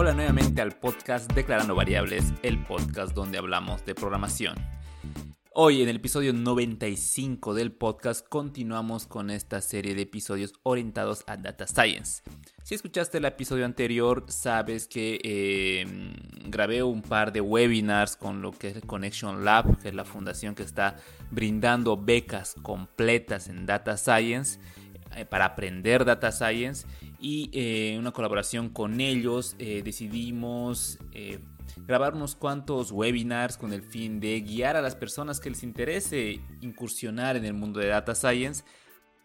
Hola nuevamente al podcast Declarando Variables, el podcast donde hablamos de programación. Hoy en el episodio 95 del podcast continuamos con esta serie de episodios orientados a Data Science. Si escuchaste el episodio anterior, sabes que em, grabé un par de webinars con lo que es Connection Lab, que es la fundación que está brindando becas completas en Data Science eh, para aprender Data Science y eh, una colaboración con ellos eh, decidimos grabar unos cuantos webinars con el fin de guiar a las personas que les interese incursionar en el mundo de Data Science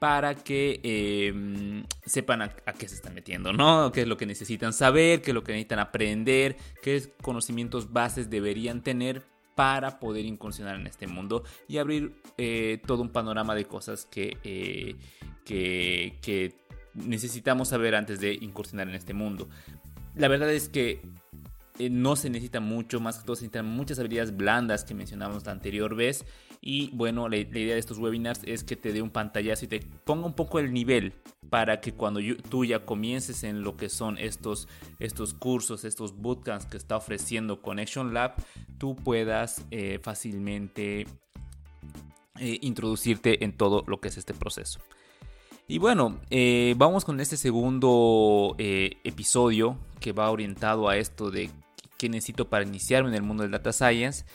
para que em, sepan a, qué se están metiendo, ¿no? ¿Qué es lo que necesitan saber? ¿Qué es lo que necesitan aprender? ¿Qué conocimientos bases deberían tener para poder incursionar en este mundo y abrir eh, todo un panorama de cosas que, eh, que, que necesitamos saber antes de incursionar en este mundo? La verdad es que eh, no se necesita mucho, más que todo se necesitan muchas habilidades blandas que mencionamos la anterior vez. Y bueno, la, idea de estos webinars es que te dé un pantallazo y te ponga un poco el nivel para que cuando tú ya comiences en lo que son estos, estos cursos, estos bootcamps que está ofreciendo Connection Lab, tú puedas eh, fácilmente eh, introducirte en todo lo que es este proceso. Y bueno, vamos con este segundo episodio que va orientado a esto de que necesito para iniciarme en el mundo del data science.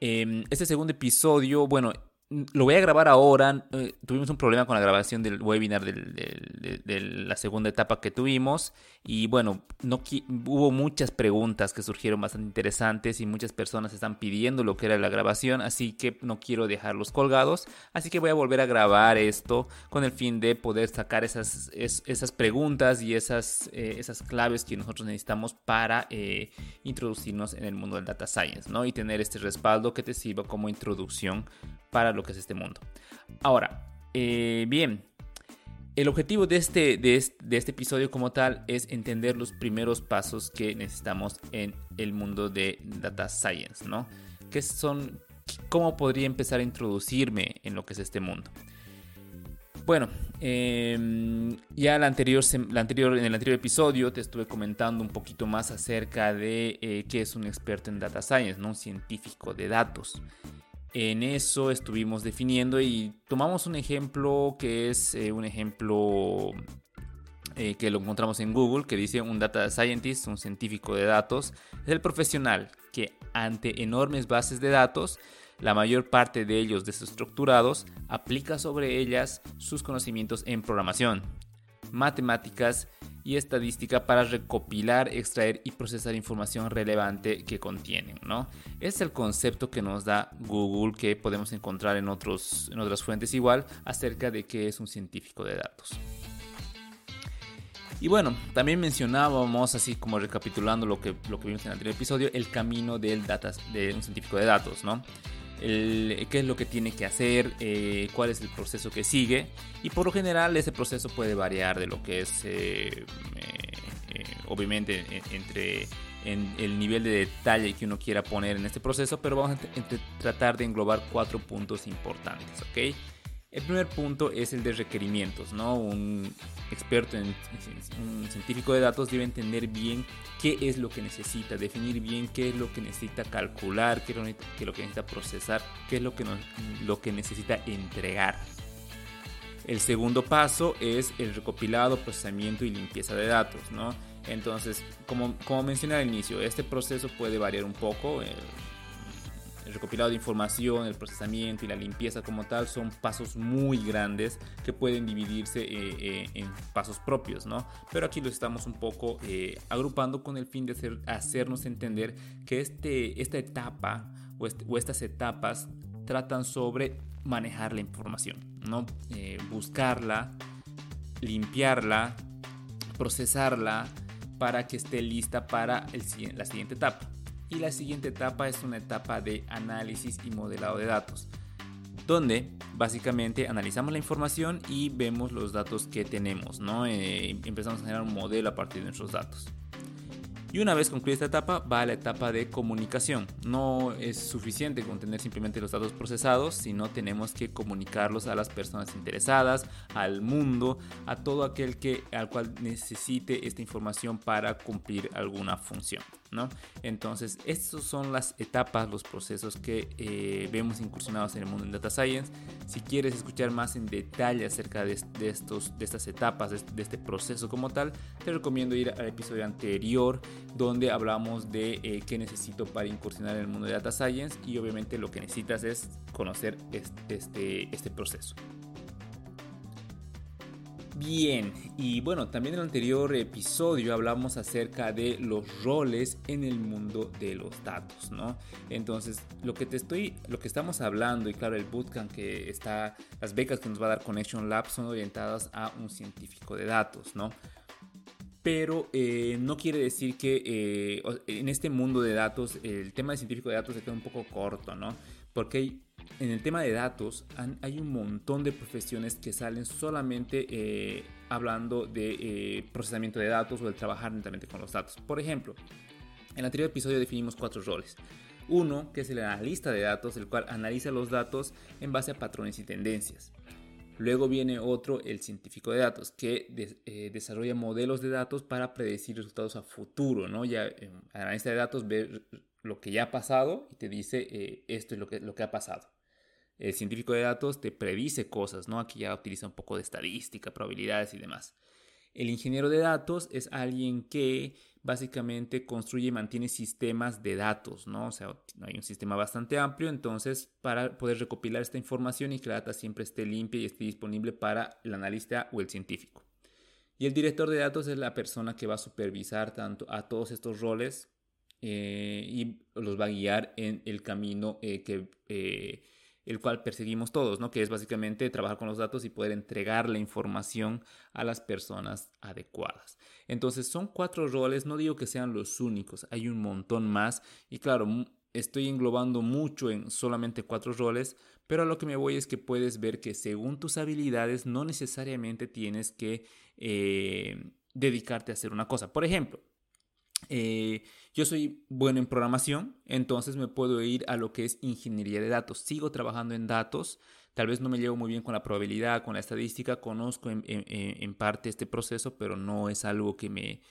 Em, este segundo episodio, bueno, lo voy a grabar ahora. Eh, tuvimos un problema con la grabación del webinar de, la segunda etapa que tuvimos. Y bueno, no hubo muchas preguntas que surgieron bastante interesantes y muchas personas están pidiendo lo que era la grabación. Así que no quiero dejarlos colgados. Así que voy a volver a grabar esto con el fin de poder sacar esas, esas preguntas y esas, eh, esas claves que nosotros necesitamos para eh, introducirnos en el mundo del data science. ¿no? Y tener este respaldo que te sirva como introducción para lo que es este mundo. Ahora, eh, bien, el objetivo de este, de este, episodio como tal es entender los primeros pasos que necesitamos en el mundo de Data Science, ¿no? ¿Qué son, cómo podría empezar a introducirme en lo que es este mundo? Bueno, em, ya la anterior, la anterior, en el anterior episodio te estuve comentando un poquito más acerca de eh, qué es un experto en data science, ¿no? un científico de datos. En eso estuvimos definiendo y tomamos un ejemplo que es eh, un ejemplo eh, que lo encontramos en Google, que dice un data scientist, un científico de datos, es el profesional que ante enormes bases de datos, la mayor parte de ellos desestructurados, aplica sobre ellas sus conocimientos en programación, matemáticas y estadística para recopilar, extraer y procesar información relevante que contienen. ¿no? Es el concepto que nos da Google que podemos encontrar en, otros, en otras fuentes igual acerca de qué es un científico de datos. Y bueno, también mencionábamos, así como recapitulando lo que, lo que vimos en el anterior episodio, el camino del data, de un científico de datos, ¿no? Qué es lo que tiene que hacer, eh, cuál es el proceso que sigue. Y por lo general ese proceso puede variar de lo que es, eh, eh, obviamente, entre en el nivel de detalle que uno quiera poner en este proceso, pero vamos a tratar de englobar cuatro puntos importantes, ¿ok? El primer punto es el de requerimientos, ¿no? Un experto, en, un científico de datos debe entender bien qué es lo que necesita, definir bien qué es lo que necesita calcular, qué es lo que necesita procesar, qué es lo que, lo que necesita entregar. El segundo paso es el recopilado, procesamiento y limpieza de datos, ¿no? Entonces, como, como mencioné al inicio, este proceso puede variar un poco. Eh, el recopilado de información, el procesamiento y la limpieza como tal son pasos muy grandes que pueden dividirse eh, eh, en pasos propios, ¿no? Pero aquí lo estamos un poco eh, agrupando con el fin de hacer, hacernos entender que este, esta etapa o, este, o, estas etapas tratan sobre manejar la información, ¿no? buscarla, limpiarla, procesarla para que esté lista para la siguiente etapa y la siguiente etapa es una etapa de análisis y modelado de datos, donde básicamente analizamos la información y vemos los datos que tenemos, ¿no? Eh, empezamos a generar un modelo a partir de nuestros datos. Y una vez concluida esta etapa, va a la etapa de comunicación. No es suficiente con tener simplemente los datos procesados, sino tenemos que comunicarlos a las personas interesadas, al mundo, a todo aquel que, al cual necesite esta información para cumplir alguna función. ¿No? Entonces, estas son las etapas, los procesos que eh, vemos incursionados en el mundo en Data Science. Si quieres escuchar más en detalle acerca de, estos, de estas etapas, de, este proceso como tal, te recomiendo ir al episodio anterior donde hablamos de eh, qué necesito para incursionar en el mundo de Data Science y obviamente lo que necesitas es conocer este, este proceso. Bien, y bueno, también en el anterior episodio hablamos acerca de los roles en el mundo de los datos, ¿no? Entonces, lo que te estoy, lo que estamos hablando, y claro, el bootcamp que está, las becas que nos va a dar Connection Lab son orientadas a un científico de datos, ¿no? Pero eh, no quiere decir que eh, en este mundo de datos el tema de científico de datos se queda un poco corto, ¿no? Porque hay en el tema de datos hay un montón de profesiones que salen solamente eh, hablando de eh, procesamiento de datos o de trabajar netamente con los datos. Por ejemplo, en el anterior episodio definimos cuatro roles. Uno, que es el analista de datos, el cual analiza los datos en base a patrones y tendencias. Luego viene otro, el científico de datos, que eh, desarrolla modelos de datos para predecir resultados a futuro. ¿no? Ya el analista de datos ve lo que ya ha pasado y te dice esto es lo que, lo que ha pasado el científico de datos te predice cosas, ¿no? Aquí ya utiliza un poco de estadística, probabilidades y demás. El ingeniero de datos es alguien que básicamente construye y mantiene sistemas de datos, ¿no? O sea, hay un sistema bastante amplio, entonces para poder recopilar esta información y que la data siempre esté limpia y esté disponible para el analista o el científico. Y el director de datos es la persona que va a supervisar tanto a todos estos roles eh, y los va a guiar en el camino eh, que eh, el cual perseguimos todos, ¿no? Que es básicamente trabajar con los datos y poder entregar la información a las personas adecuadas. Entonces son cuatro roles, no digo que sean los únicos, hay un montón más y claro, estoy englobando mucho en solamente cuatro roles, pero a lo que me voy es que puedes ver que según tus habilidades no necesariamente tienes que dedicarte a hacer una cosa. Por ejemplo, yo soy bueno en programación, entonces me puedo ir a lo que es ingeniería de datos. Sigo trabajando en datos, tal vez no me llevo muy bien con la probabilidad, con la estadística, conozco en, parte este proceso, pero no es algo que me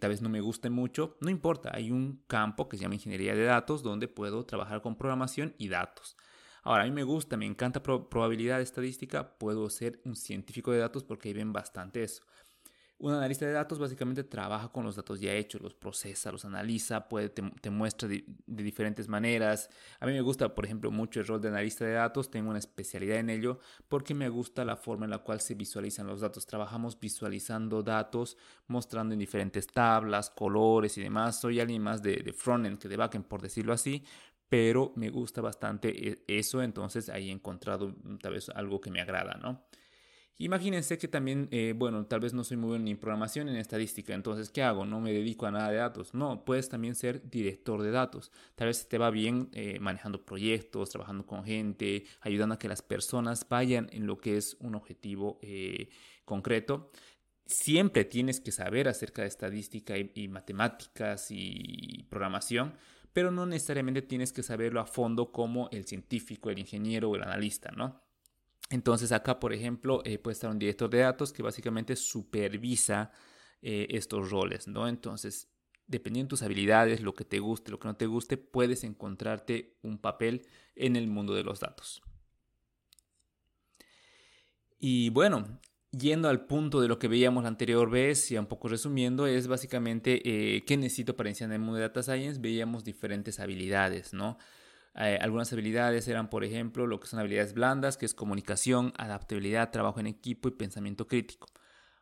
tal vez no me guste mucho. No importa, hay un campo que se llama ingeniería de datos donde puedo trabajar con programación y datos. Ahora, a mí me gusta, me encanta probabilidad estadística, puedo ser un científico de datos porque ahí ven bastante eso. Un analista de datos básicamente trabaja con los datos ya hechos, los procesa, los analiza, puede, te, muestra de, diferentes maneras. A mí me gusta, por ejemplo, mucho el rol de analista de datos, tengo una especialidad en ello porque me gusta la forma en la cual se visualizan los datos. Trabajamos visualizando datos, mostrando en diferentes tablas, colores y demás. Soy alguien más de, de frontend que de backend, por decirlo así, pero me gusta bastante e, eso, entonces ahí he encontrado mm, tal vez algo que me agrada, ¿no? Imagínense que también, eh, bueno, tal vez no soy muy bueno ni en programación ni en estadística, entonces, ¿qué hago? No me dedico a nada de datos. No, puedes también ser director de datos. Tal vez te va bien eh, manejando proyectos, trabajando con gente, ayudando a que las personas vayan en lo que es un objetivo eh, concreto. Siempre tienes que saber acerca de estadística y matemáticas y programación, pero no necesariamente tienes que saberlo a fondo como el científico, el ingeniero o el analista, ¿no? Entonces acá, por ejemplo, eh, puede estar un director de datos que básicamente supervisa eh, estos roles, ¿no? Entonces, dependiendo de tus habilidades, lo que te guste, lo que no te guste, puedes encontrarte un papel en el mundo de los datos. Y bueno, yendo al punto de lo que veíamos la anterior vez, y un poco resumiendo, es básicamente eh, qué necesito para iniciar en el mundo de Data Science. Veíamos diferentes habilidades, ¿no? Eh, algunas habilidades eran, por ejemplo, lo que son habilidades blandas, que es comunicación, adaptabilidad, trabajo en equipo y pensamiento crítico.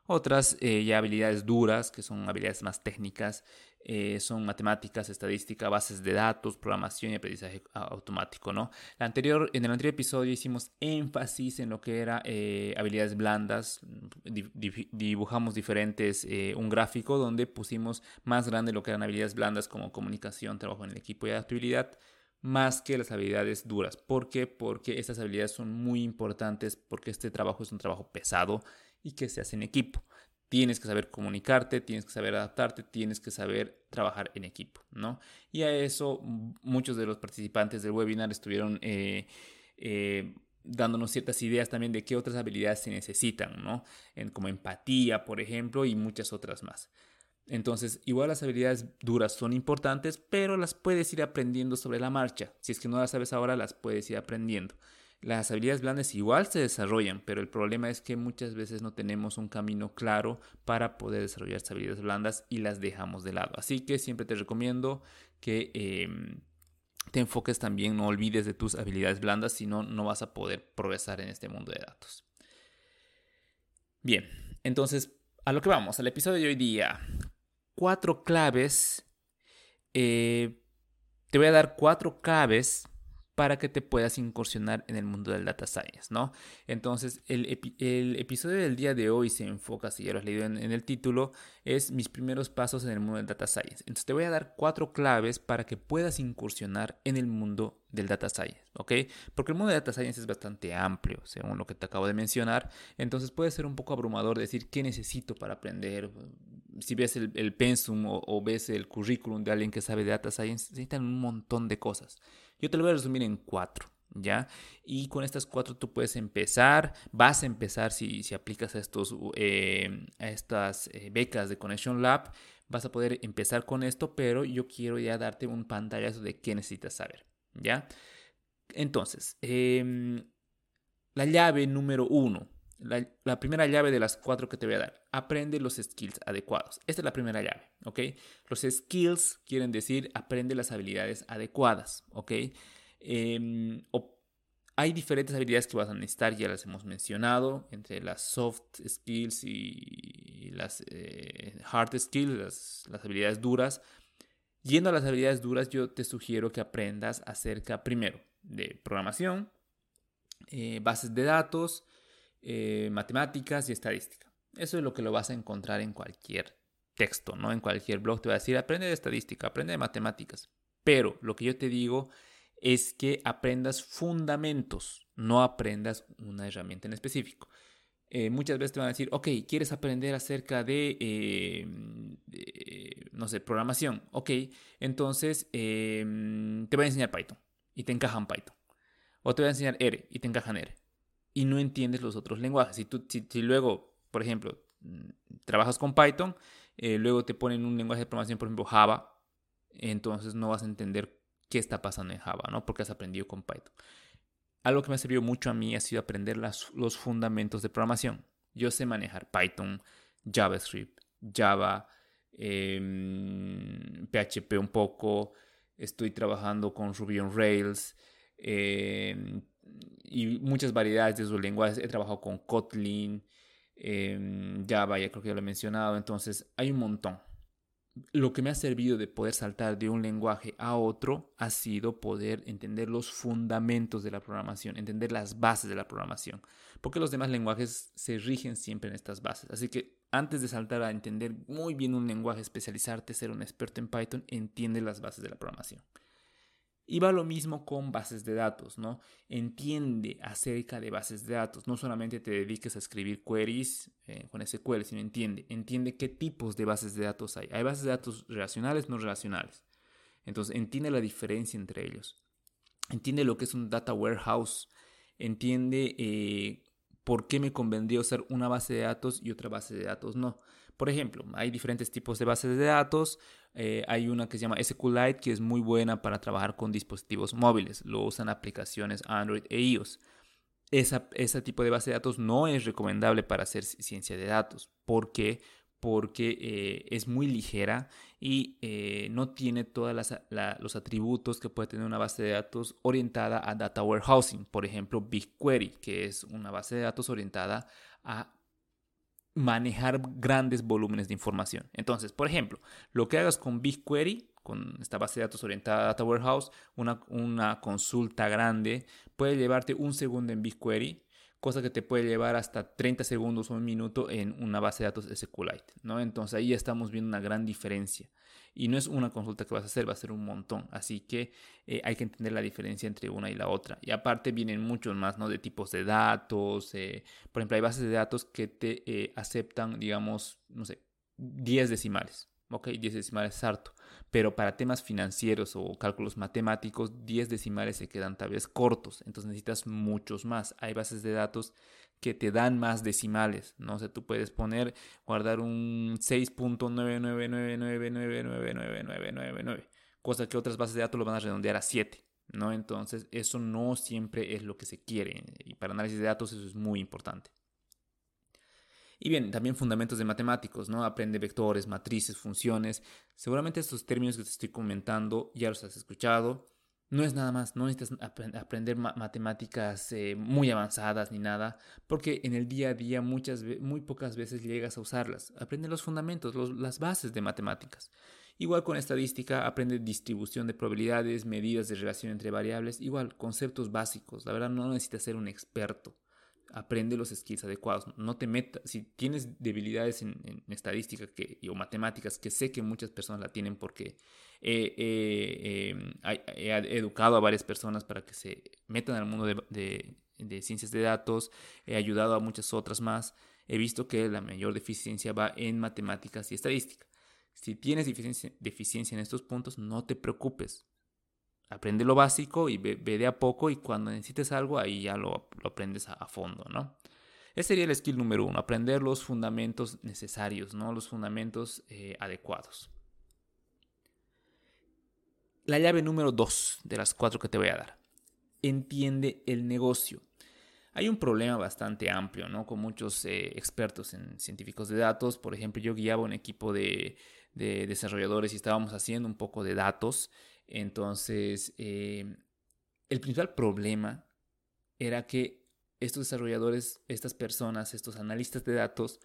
Otras eh, ya habilidades duras, que son habilidades más técnicas, eh, son matemáticas, estadística, bases de datos, programación y aprendizaje automático, ¿no? La anterior, en el anterior episodio hicimos énfasis en lo que era habilidades blandas, dibujamos diferentes, un gráfico donde pusimos más grande lo que eran habilidades blandas como comunicación, trabajo en el equipo y adaptabilidad, más que las habilidades duras. ¿Por qué? Porque estas habilidades son muy importantes porque este trabajo es un trabajo pesado y que se hace en equipo. tienes que saber comunicarte, tienes que saber adaptarte, tienes que saber trabajar en equipo, ¿no? Y a eso muchos de los participantes del webinar estuvieron eh, eh, dándonos ciertas ideas también de qué otras habilidades se necesitan, ¿no? Como empatía, por ejemplo, y muchas otras más. Entonces, igual las habilidades duras son importantes, pero las puedes ir aprendiendo sobre la marcha. Si es que no las sabes ahora, las puedes ir aprendiendo. Las habilidades blandas igual se desarrollan, pero el problema es que muchas veces no tenemos un camino claro para poder desarrollar estas habilidades blandas y las dejamos de lado. Así que siempre te recomiendo que em, te enfoques también, no olvides de tus habilidades blandas, si no, no vas a poder progresar en este mundo de datos. Bien, entonces a lo que vamos, al episodio de hoy día. Cuatro claves. Eh, te voy a dar cuatro claves para que te puedas incursionar en el mundo del data science, ¿no? Entonces, el, episodio del día de hoy se enfoca, si ya lo has leído en, el título, es mis primeros pasos en el mundo del data science. Entonces, te voy a dar cuatro claves para que puedas incursionar en el mundo del data science, ¿ok? Porque el mundo de data science es bastante amplio, según lo que te acabo de mencionar. Entonces, puede ser un poco abrumador decir qué necesito para aprender. Si ves el, pensum o, o ves el currículum de alguien que sabe de data science, necesitan un montón de cosas. Yo te lo voy a resumir en cuatro. ¿Ya? Y con estas cuatro tú puedes empezar, vas a empezar si, si aplicas a, estos, eh, a estas eh, becas de Connection Lab, vas a poder empezar con esto, pero yo quiero ya darte un pantallazo de qué necesitas saber, ¿ya? Entonces, em, la llave número uno, la, la, primera llave de las cuatro que te voy a dar, aprende los skills adecuados. Esta es la primera llave, ¿ok? Los skills quieren decir aprende las habilidades adecuadas, ¿ok? Em, hay diferentes habilidades que vas a necesitar, ya las hemos mencionado, entre las soft skills y las eh, hard skills, las, habilidades duras. Yendo a las habilidades duras, yo te sugiero que aprendas acerca primero de programación, eh, bases de datos, eh, matemáticas y estadística. Eso es lo que lo vas a encontrar en cualquier texto, ¿no? En cualquier blog te va a decir, aprende de estadística, aprende de matemáticas. Pero lo que yo te digo es que aprendas fundamentos, no aprendas una herramienta en específico. Eh, muchas veces te van a decir, ok, ¿quieres aprender acerca de, eh, no sé, programación? Ok, entonces te voy a enseñar Python y te encajan Python. O te voy a enseñar R y te encajan R y no entiendes los otros lenguajes. Si, tú, si, luego, por ejemplo, mm, trabajas con Python, eh, luego te ponen un lenguaje de programación, por ejemplo, Java, entonces no vas a entender qué está pasando en Java, ¿no? Porque has aprendido con Python. Algo que me ha servido mucho a mí ha sido aprender las, los fundamentos de programación. Yo sé manejar Python, JavaScript, Java, PHP em, un poco, estoy trabajando con Ruby on Rails, eh, y muchas variedades de sus lenguajes. He trabajado con Kotlin, eh, Java, ya creo que ya lo he mencionado. Entonces, hay un montón. Lo que me ha servido de poder saltar de un lenguaje a otro ha sido poder entender los fundamentos de la programación, entender las bases de la programación, porque los demás lenguajes se rigen siempre en estas bases. Así que antes de saltar a entender muy bien un lenguaje, especializarte, ser un experto en Python, entiende las bases de la programación. Y va lo mismo con bases de datos, ¿no? Entiende acerca de bases de datos. No solamente te dediques a escribir queries eh, con SQL, sino entiende. Entiende qué tipos de bases de datos hay. Hay bases de datos relacionales, no relacionales. Entonces, entiende la diferencia entre ellos. Entiende lo que es un data warehouse. Entiende eh, por qué me convendría usar una base de datos y otra base de datos no. Por ejemplo, hay diferentes tipos de bases de datos. Eh, hay una que se llama SQLite que es muy buena para trabajar con dispositivos móviles. Lo usan aplicaciones Android e iOS. Esa, ese tipo de base de datos no es recomendable para hacer ciencia de datos. ¿Por qué? Porque eh, es muy ligera y eh, no tiene todos los atributos que puede tener una base de datos orientada a data warehousing. Por ejemplo, BigQuery, que es una base de datos orientada a manejar grandes volúmenes de información. Entonces, por ejemplo, lo que hagas con BigQuery, con esta base de datos orientada a Data Warehouse, una, consulta grande, puede llevarte un segundo en BigQuery, cosa que te puede llevar hasta 30 segundos o un minuto en una base de datos SQLite, ¿no? Entonces ahí estamos viendo una gran diferencia. Y no es una consulta que vas a hacer, va a ser un montón. Así que eh, hay que entender la diferencia entre una y la otra. Y aparte vienen muchos más, ¿no? De tipos de datos. Eh, por ejemplo, hay bases de datos que te eh, aceptan, digamos, no sé, 10 decimales. Ok, 10 decimales es harto. Pero para temas financieros o cálculos matemáticos, 10 decimales se quedan tal vez cortos. Entonces necesitas muchos más. Hay bases de datos que te dan más decimales. No sé, tú puedes poner, guardar un 6.999999999, cosa que otras bases de datos lo van a redondear a 7. ¿no? Entonces, eso no siempre es lo que se quiere. Y para análisis de datos eso es muy importante. Y bien, también fundamentos de matemáticos, ¿no? Aprende vectores, matrices, funciones. Seguramente estos términos que te estoy comentando ya los has escuchado. No es nada más, no necesitas aprender matemáticas eh, muy avanzadas ni nada, porque en el día a día muchas, muy pocas veces llegas a usarlas. Aprende los fundamentos, las bases de matemáticas. Igual con estadística, aprende distribución de probabilidades, medidas de relación entre variables, igual conceptos básicos. La verdad no necesitas ser un experto aprende los skills adecuados. No te metas, si tienes debilidades en, estadística que, o matemáticas, que sé que muchas personas la tienen porque he, em, educado a varias personas para que se metan al mundo de, ciencias de datos, he ayudado a muchas otras más, he visto que la mayor deficiencia va en matemáticas y estadística. Si tienes deficiencia en estos puntos, no te preocupes aprende lo básico y ve, de a poco y cuando necesites algo ahí ya lo, aprendes a, fondo, ¿no? Ese sería el skill número uno, aprender los fundamentos necesarios, ¿no? Los fundamentos eh, adecuados. La llave número dos de las cuatro que te voy a dar. Entiende el negocio. Hay un problema bastante amplio, ¿no? Con muchos eh, expertos en científicos de datos. Por ejemplo, yo guiaba un equipo de, de desarrolladores y estábamos haciendo un poco de datos entonces, eh, el principal problema era que estos desarrolladores, estas personas, estos analistas de datos,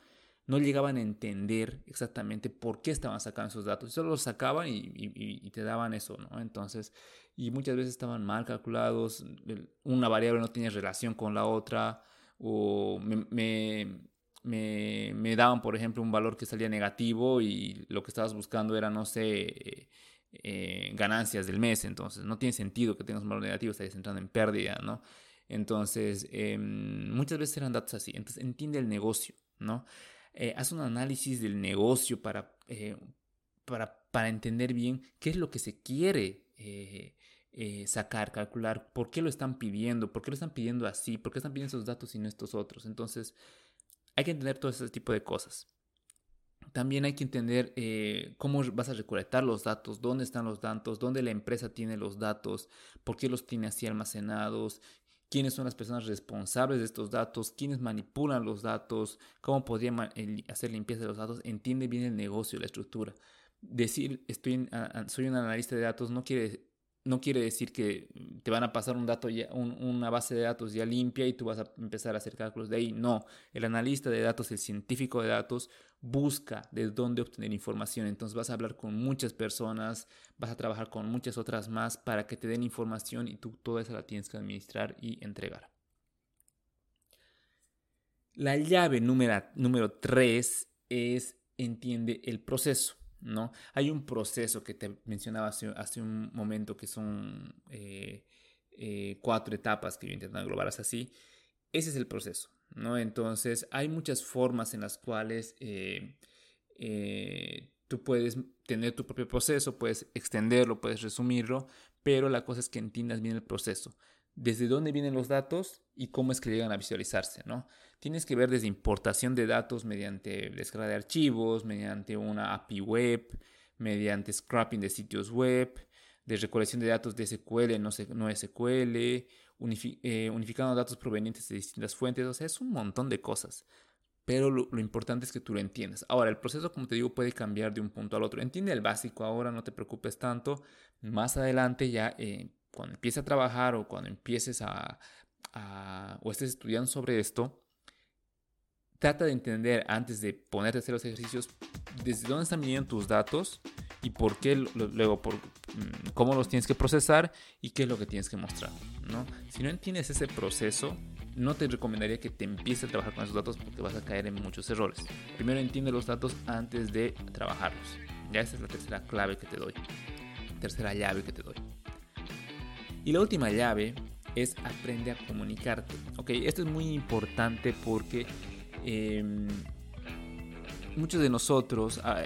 no llegaban a entender exactamente por qué estaban sacando esos datos. Solo los sacaban y, te daban eso, ¿no? Entonces, y muchas veces estaban mal calculados, una variable no tenía relación con la otra, o me, me daban, por ejemplo, un valor que salía negativo y lo que estabas buscando era, no sé, eh, ganancias del mes, entonces no tiene sentido que tengas un valor negativo, estarías entrando en pérdida, ¿no? Entonces, em, muchas veces eran datos así, entonces entiende el negocio, ¿no? Eh, haz un análisis del negocio para, eh, para, para, entender bien qué es lo que se quiere sacar, calcular, por qué lo están pidiendo, por qué lo están pidiendo así, por qué están pidiendo esos datos y no estos otros. Entonces, hay que entender todo ese tipo de cosas. También hay que entender eh, cómo vas a recolectar los datos, dónde están los datos, dónde la empresa tiene los datos, por qué los tiene así almacenados, quiénes son las personas responsables de estos datos, quiénes manipulan los datos, cómo podría hacer limpieza de los datos. Entiende bien el negocio, la estructura. Decir estoy, soy un analista de datos no quiere no quiere decir que te van a pasar un dato ya, una base de datos ya limpia y tú vas a empezar a hacer cálculos de ahí. No, el analista de datos, el científico de datos, busca de dónde obtener información. Entonces vas a hablar con muchas personas, vas a trabajar con muchas otras más para que te den información y tú toda esa la tienes que administrar y entregar. La llave número, número 3 es entiende el proceso. ¿no? Hay un proceso que te mencionaba hace, un momento que son eh, eh, cuatro etapas que yo intento englobar así. Ese es el proceso. ¿No? Entonces, hay muchas formas en las cuales eh, eh, tú puedes tener tu propio proceso, puedes extenderlo, puedes resumirlo, pero la cosa es que entiendas bien el proceso. Desde dónde vienen los datos y cómo es que llegan a visualizarse, ¿no? Tienes que ver desde importación de datos mediante descarga de archivos, mediante una API web, mediante scrapping de sitios web, de recolección de datos de SQL, no, no SQL, eh, unificando datos provenientes de distintas fuentes, o sea, es un montón de cosas. Pero lo, importante es que tú lo entiendas. Ahora, el proceso, como te digo, puede cambiar de un punto al otro. Entiende el básico ahora, no te preocupes tanto. Más adelante ya, eh, cuando empieces a trabajar o cuando empieces a, a, o estés estudiando sobre esto, trata de entender antes de ponerte a hacer los ejercicios desde dónde están viniendo tus datos y por qué luego por mm, cómo los tienes que procesar y qué es lo que tienes que mostrar, ¿no? Si no entiendes ese proceso, no te recomendaría que te empieces a trabajar con esos datos porque vas a caer en muchos errores. Primero entiende los datos antes de trabajarlos. Ya esa es la tercera clave que te doy. Tercera llave que te doy. Y la última llave es aprende a comunicarte. Ok, esto es muy importante porque em, muchos de nosotros ah,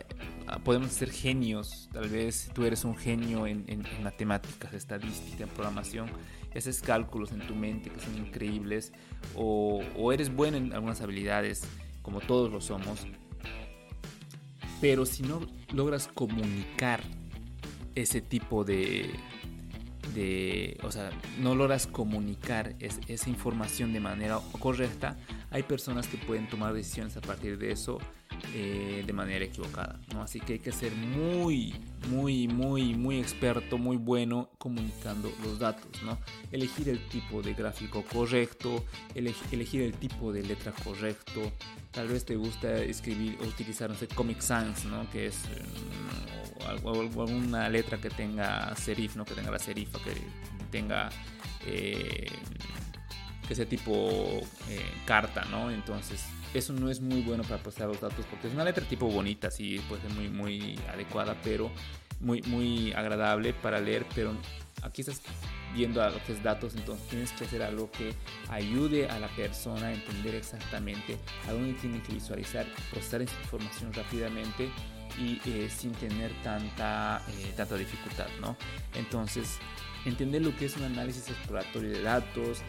ah, podemos ser genios. Tal vez tú eres un genio en, matemáticas, estadística, en programación. Haces cálculos en tu mente que son increíbles. O, o eres bueno en algunas habilidades, como todos lo somos. Pero si no logras comunicar ese tipo de, de, o sea, no logras comunicar esa información de manera correcta, hay personas que pueden tomar decisiones a partir de eso eh, de manera equivocada, ¿no? Así que hay que ser muy, muy, muy, muy experto, muy bueno comunicando los datos, ¿no? Elegir el tipo de gráfico correcto, elegir el tipo de letra correcto. Tal vez te gusta escribir o utilizar, no sé, Comic Sans, ¿no? Que es mm, alguna letra que tenga serif, ¿no? Que tenga la serifa, que tenga... Eh, que sea tipo eh, carta, ¿no? Entonces eso no es muy bueno para procesar los datos porque es una letra tipo bonita, sí, puede ser muy, muy adecuada, pero muy, muy agradable para leer, pero aquí estás viendo a lo que es datos, entonces tienes que hacer algo que ayude a la persona a entender exactamente a dónde tiene que visualizar, procesar esa información rápidamente y eh, sin tener tanta, eh, tanta dificultad, ¿no? Entonces, entender lo que es un análisis exploratorio de datos,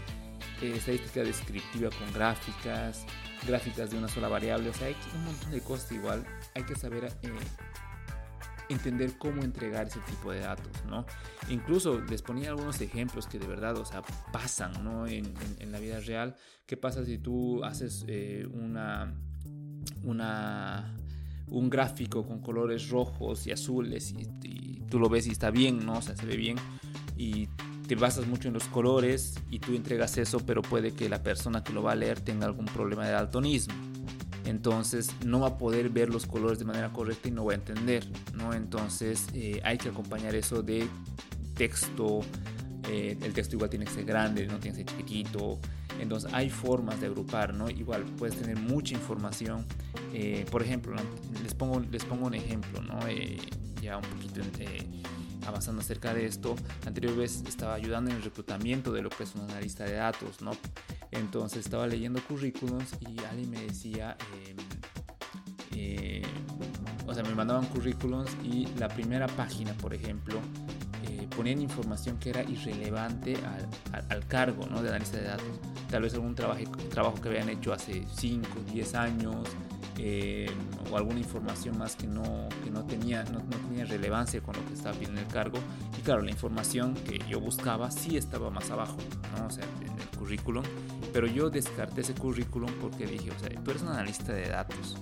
eh, estadística descriptiva con gráficas, gráficas de una sola variable, o sea, hay un montón de cosas igual, hay que saber eh, entender cómo entregar ese tipo de datos, ¿no? Incluso les ponía algunos ejemplos que de verdad, o sea, pasan, ¿no? En, la vida real, ¿qué pasa si tú haces eh, una, una, un gráfico con colores rojos y azules y, y, tú lo ves y está bien, ¿no? O sea, se ve bien y te basas mucho en los colores y tú entregas eso, pero puede que la persona que lo va a leer tenga algún problema de daltonismo. Entonces no va a poder ver los colores de manera correcta y no va a entender, ¿no? Entonces eh, hay que acompañar eso de texto. Eh, el texto igual tiene que ser grande, no tiene que ser chiquitito. Entonces hay formas de agrupar, ¿no? Igual puedes tener mucha información. Eh, por ejemplo, les, pongo, les pongo un ejemplo, ¿no? ya un poquito avanzando acerca de esto. La anterior vez estaba ayudando en el reclutamiento de lo que es una analista de datos, ¿no? Entonces estaba leyendo currículums y alguien me decía, em, eh, o sea, me mandaban currículums y la primera página, por ejemplo, eh, ponían información que era irrelevante al, al, cargo ¿no? de analista de datos. Tal vez algún trabajo, trabajo que habían hecho hace 5, 10 años, eh, o alguna información más que no, que no, tenía, no, tenía relevancia con lo que estaba pidiendo el cargo. Y claro, la información que yo buscaba sí estaba más abajo, ¿no? o sea, en el currículum. Pero yo descarté ese currículum porque dije, o sea, tú eres un analista de datos.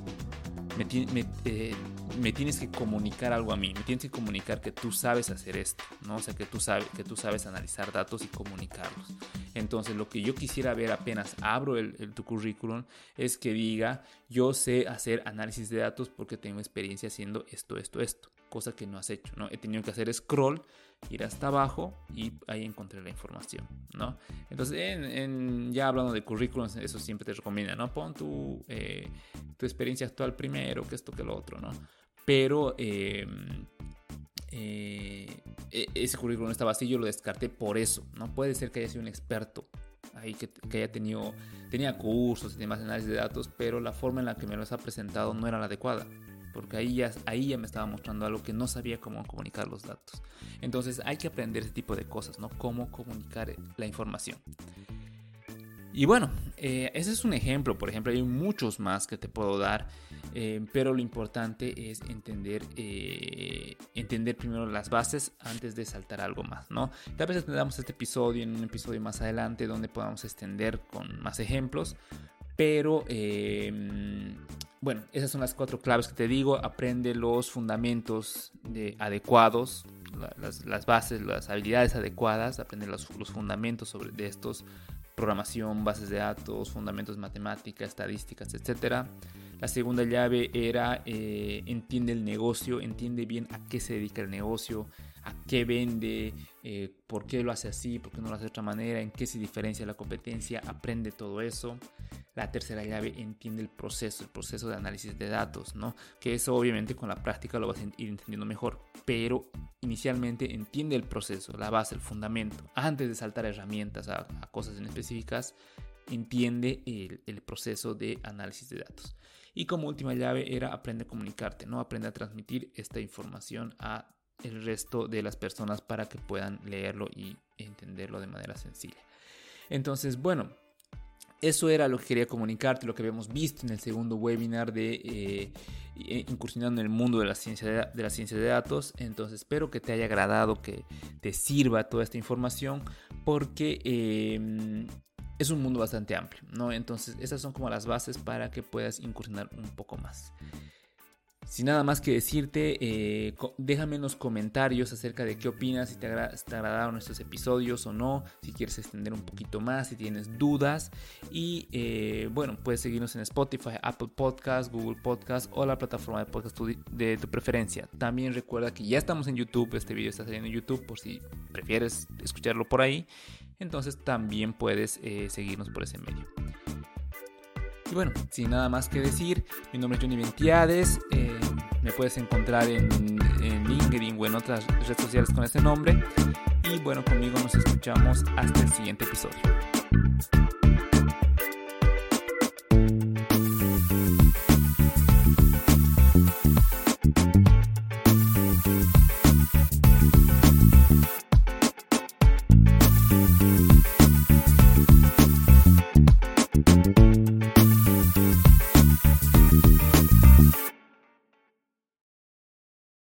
Me, me, eh, me, tienes que comunicar algo a mí, me tienes que comunicar que tú sabes hacer esto, ¿no? O sea, que tú sabes, que tú sabes analizar datos y comunicarlos. Entonces, lo que yo quisiera ver apenas abro el, tu currículum es que diga, yo sé hacer análisis de datos porque tengo experiencia haciendo esto, esto, esto, cosa que no has hecho, ¿no? He tenido que hacer scroll, ir hasta abajo y ahí encontré la información, ¿no? Entonces, en, ya hablando de currículums, eso siempre te recomienda, ¿no? Pon tu, eh, tu experiencia actual primero, que esto, que lo otro, ¿no? Pero... Em, eh, e, ese currículum estaba así, yo lo descarté por eso. No puede ser que haya sido un experto ahí que, haya tenido, tenía cursos y demás análisis de datos, pero la forma en la que me los ha presentado no era la adecuada. Porque ahí ya, ahí ya me estaba mostrando algo que no sabía cómo comunicar los datos. Entonces hay que aprender ese tipo de cosas, ¿no? Cómo comunicar la información. Y bueno, eh, ese es un ejemplo, por ejemplo, hay muchos más que te puedo dar, eh, pero lo importante es entender, eh, entender primero las bases antes de saltar algo más, ¿no? Tal vez tengamos este episodio en un episodio más adelante donde podamos extender con más ejemplos, pero bueno, esas son las cuatro claves que te digo, aprende los fundamentos de, adecuados, las, bases, las habilidades adecuadas, aprende los, los fundamentos sobre, de estos programación, bases de datos, fundamentos matemáticas, estadísticas, etc. La segunda llave era eh, entiende el negocio, entiende bien a qué se dedica el negocio, a qué vende, eh, por qué lo hace así, por qué no lo hace de otra manera, en qué se diferencia la competencia, aprende todo eso. La tercera llave entiende el proceso, el proceso de análisis de datos, ¿no? Que eso obviamente con la práctica lo vas a ir entendiendo mejor, pero inicialmente entiende el proceso, la base, el fundamento. Antes de saltar herramientas a, cosas en específicas, entiende el, proceso de análisis de datos. Y como última llave era aprende a comunicarte, ¿no? Aprende a transmitir esta información a el resto de las personas para que puedan leerlo y entenderlo de manera sencilla. Entonces, bueno, eso era lo que quería comunicarte, lo que habíamos visto en el segundo webinar de eh, incursionando en el mundo de la, ciencia de, de datos. Entonces espero que te haya agradado, que te sirva toda esta información, porque em, es un mundo bastante amplio, ¿no? Entonces esas son como las bases para que puedas incursionar un poco más. Sin nada más que decirte, eh, déjame en los comentarios acerca de qué opinas, si te, agradaron estos episodios o no, si quieres extender un poquito más, si tienes dudas. Y eh, bueno, puedes seguirnos en Spotify, Apple Podcast, Google Podcast o la plataforma de podcast de tu preferencia. También recuerda que ya estamos en YouTube, este video está saliendo en YouTube por si prefieres escucharlo por ahí. Entonces también puedes eh, seguirnos por ese medio. Y bueno, sin nada más que decir, mi nombre es Johnny Ventiades. Eh, me puedes encontrar en, en LinkedIn o en otras redes sociales con este nombre. Y bueno, conmigo nos escuchamos hasta el siguiente episodio.